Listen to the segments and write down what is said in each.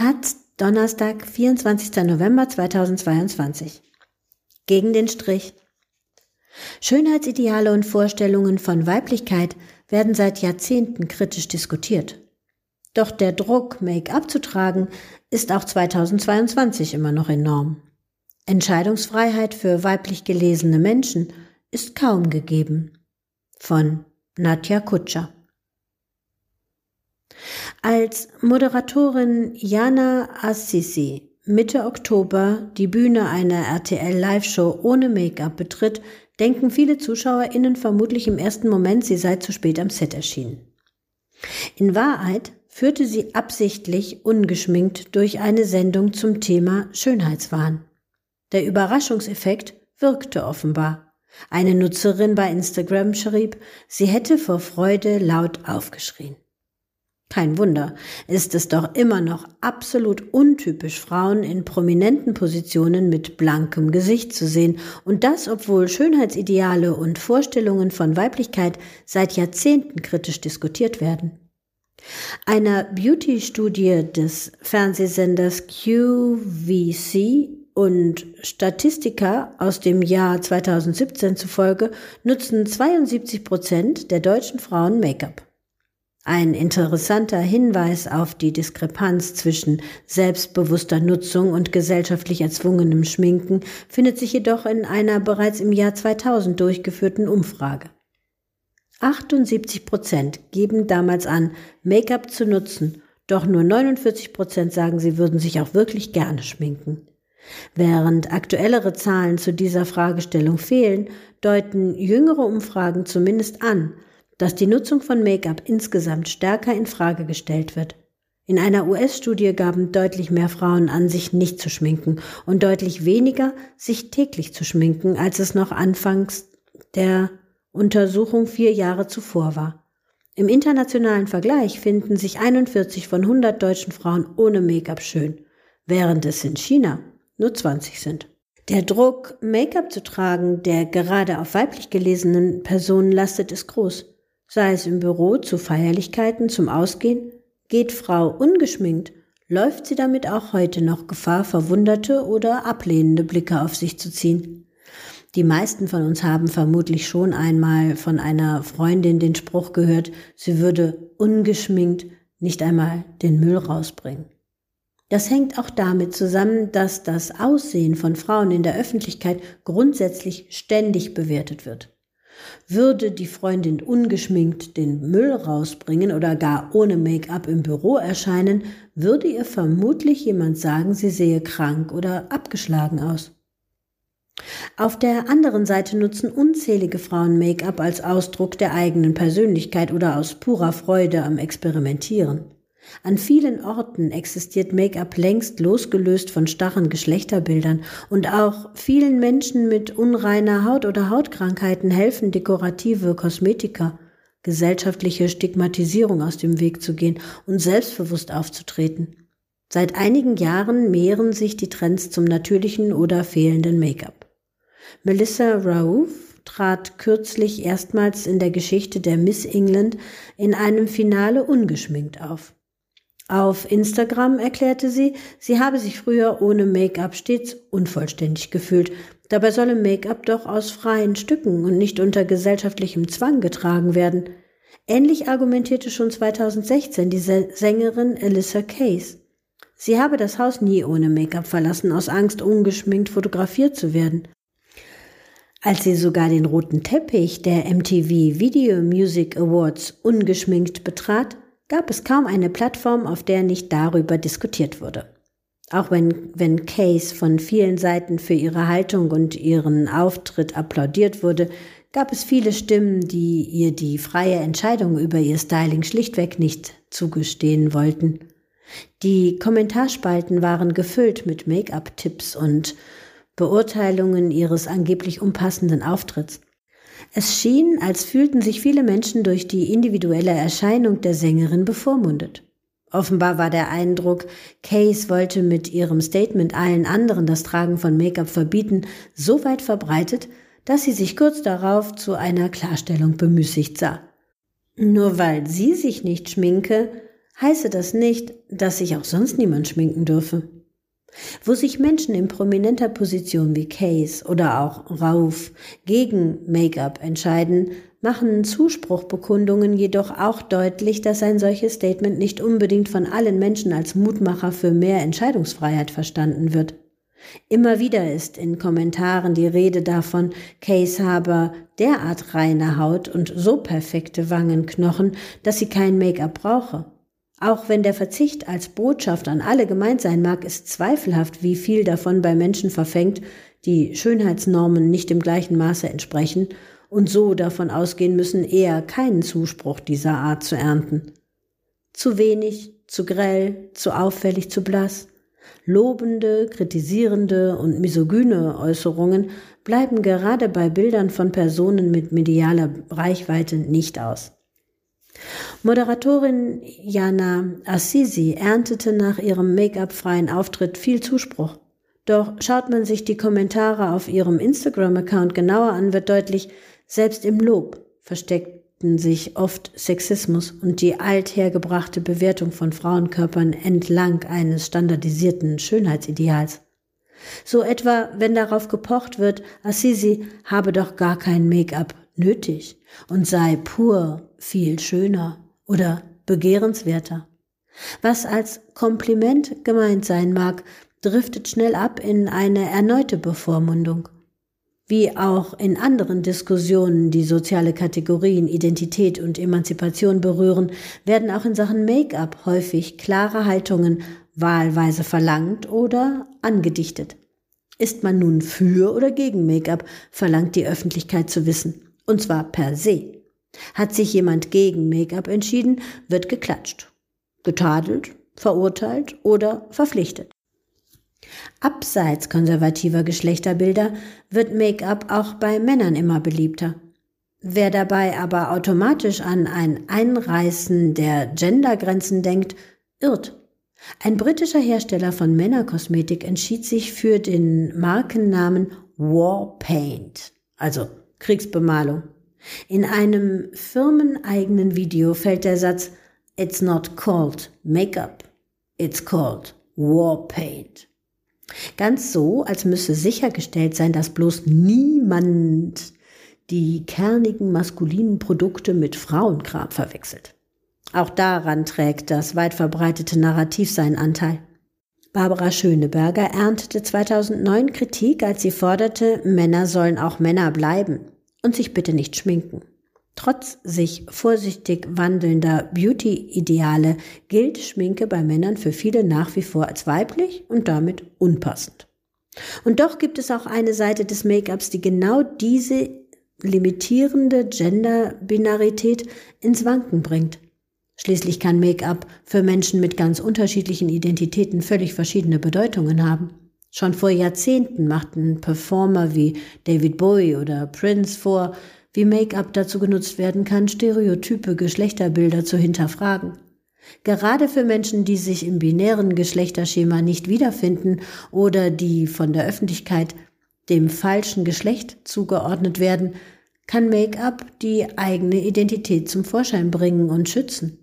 Taz, Donnerstag, 24. November 2022. Gegen den Strich. Schönheitsideale und Vorstellungen von Weiblichkeit werden seit Jahrzehnten kritisch diskutiert. Doch der Druck, Make-up zu tragen, ist auch 2022 immer noch enorm. Entscheidungsfreiheit für weiblich gelesene Menschen ist kaum gegeben. Von Nadja Kutscher. Als Moderatorin Jana Assisi Mitte Oktober die Bühne einer RTL Live-Show ohne Make-up betritt, denken viele ZuschauerInnen vermutlich im ersten Moment, sie sei zu spät am Set erschienen. In Wahrheit führte sie absichtlich ungeschminkt durch eine Sendung zum Thema Schönheitswahn. Der Überraschungseffekt wirkte offenbar. Eine Nutzerin bei Instagram schrieb, sie hätte vor Freude laut aufgeschrien. Kein Wunder, ist es doch immer noch absolut untypisch, Frauen in prominenten Positionen mit blankem Gesicht zu sehen, und das, obwohl Schönheitsideale und Vorstellungen von Weiblichkeit seit Jahrzehnten kritisch diskutiert werden. Einer Beauty-Studie des Fernsehsenders QVC und Statistika aus dem Jahr 2017 zufolge nutzen 72 Prozent der deutschen Frauen Make-up. Ein interessanter Hinweis auf die Diskrepanz zwischen selbstbewusster Nutzung und gesellschaftlich erzwungenem Schminken findet sich jedoch in einer bereits im Jahr 2000 durchgeführten Umfrage. 78 Prozent geben damals an, Make-up zu nutzen, doch nur 49 Prozent sagen, sie würden sich auch wirklich gerne schminken. Während aktuellere Zahlen zu dieser Fragestellung fehlen, deuten jüngere Umfragen zumindest an, dass die Nutzung von Make-up insgesamt stärker in Frage gestellt wird. In einer US-Studie gaben deutlich mehr Frauen an, sich nicht zu schminken und deutlich weniger, sich täglich zu schminken, als es noch anfangs der Untersuchung vier Jahre zuvor war. Im internationalen Vergleich finden sich 41 von 100 deutschen Frauen ohne Make-up schön, während es in China nur 20 sind. Der Druck, Make-up zu tragen, der gerade auf weiblich gelesenen Personen lastet, ist groß sei es im Büro zu Feierlichkeiten, zum Ausgehen, geht Frau ungeschminkt, läuft sie damit auch heute noch Gefahr, verwunderte oder ablehnende Blicke auf sich zu ziehen. Die meisten von uns haben vermutlich schon einmal von einer Freundin den Spruch gehört, sie würde ungeschminkt nicht einmal den Müll rausbringen. Das hängt auch damit zusammen, dass das Aussehen von Frauen in der Öffentlichkeit grundsätzlich ständig bewertet wird. Würde die Freundin ungeschminkt den Müll rausbringen oder gar ohne Make-up im Büro erscheinen, würde ihr vermutlich jemand sagen, sie sehe krank oder abgeschlagen aus. Auf der anderen Seite nutzen unzählige Frauen Make-up als Ausdruck der eigenen Persönlichkeit oder aus purer Freude am Experimentieren. An vielen Orten existiert Make-up längst losgelöst von starren Geschlechterbildern und auch vielen Menschen mit unreiner Haut oder Hautkrankheiten helfen dekorative Kosmetika, gesellschaftliche Stigmatisierung aus dem Weg zu gehen und selbstbewusst aufzutreten. Seit einigen Jahren mehren sich die Trends zum natürlichen oder fehlenden Make-up. Melissa Raouf trat kürzlich erstmals in der Geschichte der Miss England in einem Finale ungeschminkt auf. Auf Instagram erklärte sie, sie habe sich früher ohne Make-up stets unvollständig gefühlt. Dabei solle Make-up doch aus freien Stücken und nicht unter gesellschaftlichem Zwang getragen werden. Ähnlich argumentierte schon 2016 die Sängerin Alyssa Case. Sie habe das Haus nie ohne Make-up verlassen, aus Angst, ungeschminkt fotografiert zu werden. Als sie sogar den roten Teppich der MTV Video Music Awards ungeschminkt betrat, gab es kaum eine Plattform, auf der nicht darüber diskutiert wurde. Auch wenn, wenn Case von vielen Seiten für ihre Haltung und ihren Auftritt applaudiert wurde, gab es viele Stimmen, die ihr die freie Entscheidung über ihr Styling schlichtweg nicht zugestehen wollten. Die Kommentarspalten waren gefüllt mit Make-up-Tipps und Beurteilungen ihres angeblich unpassenden Auftritts. Es schien, als fühlten sich viele Menschen durch die individuelle Erscheinung der Sängerin bevormundet. Offenbar war der Eindruck, Case wollte mit ihrem Statement allen anderen das Tragen von Make-up verbieten, so weit verbreitet, dass sie sich kurz darauf zu einer Klarstellung bemüßigt sah. Nur weil sie sich nicht schminke, heiße das nicht, dass sich auch sonst niemand schminken dürfe. Wo sich Menschen in prominenter Position wie Case oder auch Rauf gegen Make-up entscheiden, machen Zuspruchbekundungen jedoch auch deutlich, dass ein solches Statement nicht unbedingt von allen Menschen als Mutmacher für mehr Entscheidungsfreiheit verstanden wird. Immer wieder ist in Kommentaren die Rede davon, Case habe derart reine Haut und so perfekte Wangenknochen, dass sie kein Make-up brauche. Auch wenn der Verzicht als Botschaft an alle gemeint sein mag, ist zweifelhaft, wie viel davon bei Menschen verfängt, die Schönheitsnormen nicht im gleichen Maße entsprechen und so davon ausgehen müssen, eher keinen Zuspruch dieser Art zu ernten. Zu wenig, zu grell, zu auffällig, zu blass. Lobende, kritisierende und misogyne Äußerungen bleiben gerade bei Bildern von Personen mit medialer Reichweite nicht aus. Moderatorin Jana Assisi erntete nach ihrem Make-up-freien Auftritt viel Zuspruch. Doch schaut man sich die Kommentare auf ihrem Instagram-Account genauer an, wird deutlich, selbst im Lob versteckten sich oft Sexismus und die althergebrachte Bewertung von Frauenkörpern entlang eines standardisierten Schönheitsideals. So etwa, wenn darauf gepocht wird, Assisi habe doch gar kein Make-up nötig und sei pur viel schöner oder begehrenswerter. Was als Kompliment gemeint sein mag, driftet schnell ab in eine erneute Bevormundung wie auch in anderen Diskussionen, die soziale Kategorien, Identität und Emanzipation berühren, werden auch in Sachen Make-up häufig klare Haltungen wahlweise verlangt oder angedichtet. Ist man nun für oder gegen Make-up, verlangt die Öffentlichkeit zu wissen. Und zwar per se. Hat sich jemand gegen Make-up entschieden, wird geklatscht, getadelt, verurteilt oder verpflichtet. Abseits konservativer Geschlechterbilder wird Make-up auch bei Männern immer beliebter. Wer dabei aber automatisch an ein Einreißen der Gendergrenzen denkt, irrt. Ein britischer Hersteller von Männerkosmetik entschied sich für den Markennamen War Paint, also Kriegsbemalung. In einem firmeneigenen Video fällt der Satz It's not called Make-up, it's called War Paint. Ganz so, als müsse sichergestellt sein, dass bloß niemand die kernigen maskulinen Produkte mit Frauenkram verwechselt. Auch daran trägt das weit verbreitete Narrativ seinen Anteil. Barbara Schöneberger erntete 2009 Kritik, als sie forderte, Männer sollen auch Männer bleiben und sich bitte nicht schminken. Trotz sich vorsichtig wandelnder Beauty-Ideale gilt Schminke bei Männern für viele nach wie vor als weiblich und damit unpassend. Und doch gibt es auch eine Seite des Make-ups, die genau diese limitierende Gender-Binarität ins Wanken bringt. Schließlich kann Make-up für Menschen mit ganz unterschiedlichen Identitäten völlig verschiedene Bedeutungen haben. Schon vor Jahrzehnten machten Performer wie David Bowie oder Prince vor, wie Make-up dazu genutzt werden kann, stereotype Geschlechterbilder zu hinterfragen. Gerade für Menschen, die sich im binären Geschlechterschema nicht wiederfinden oder die von der Öffentlichkeit dem falschen Geschlecht zugeordnet werden, kann Make-up die eigene Identität zum Vorschein bringen und schützen.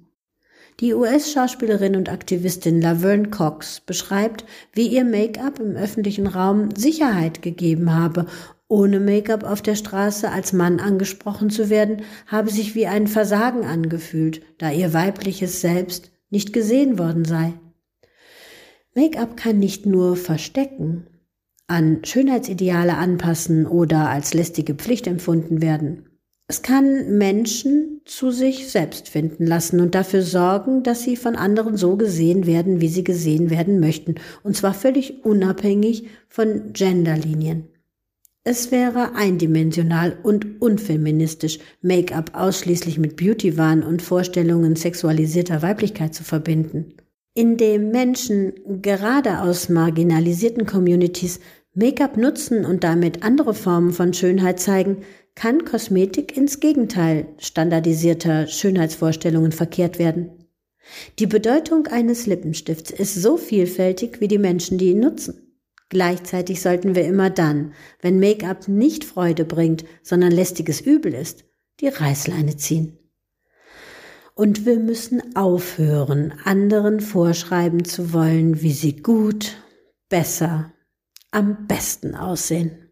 Die US-Schauspielerin und Aktivistin Laverne Cox beschreibt, wie ihr Make-up im öffentlichen Raum Sicherheit gegeben habe ohne Make-up auf der Straße als Mann angesprochen zu werden, habe sich wie ein Versagen angefühlt, da ihr weibliches Selbst nicht gesehen worden sei. Make-up kann nicht nur verstecken, an Schönheitsideale anpassen oder als lästige Pflicht empfunden werden. Es kann Menschen zu sich selbst finden lassen und dafür sorgen, dass sie von anderen so gesehen werden, wie sie gesehen werden möchten, und zwar völlig unabhängig von Genderlinien. Es wäre eindimensional und unfeministisch, Make-up ausschließlich mit Beauty-Wahn und Vorstellungen sexualisierter Weiblichkeit zu verbinden. Indem Menschen gerade aus marginalisierten Communities Make-up nutzen und damit andere Formen von Schönheit zeigen, kann Kosmetik ins Gegenteil standardisierter Schönheitsvorstellungen verkehrt werden. Die Bedeutung eines Lippenstifts ist so vielfältig wie die Menschen, die ihn nutzen. Gleichzeitig sollten wir immer dann, wenn Make-up nicht Freude bringt, sondern lästiges Übel ist, die Reißleine ziehen. Und wir müssen aufhören, anderen vorschreiben zu wollen, wie sie gut, besser, am besten aussehen.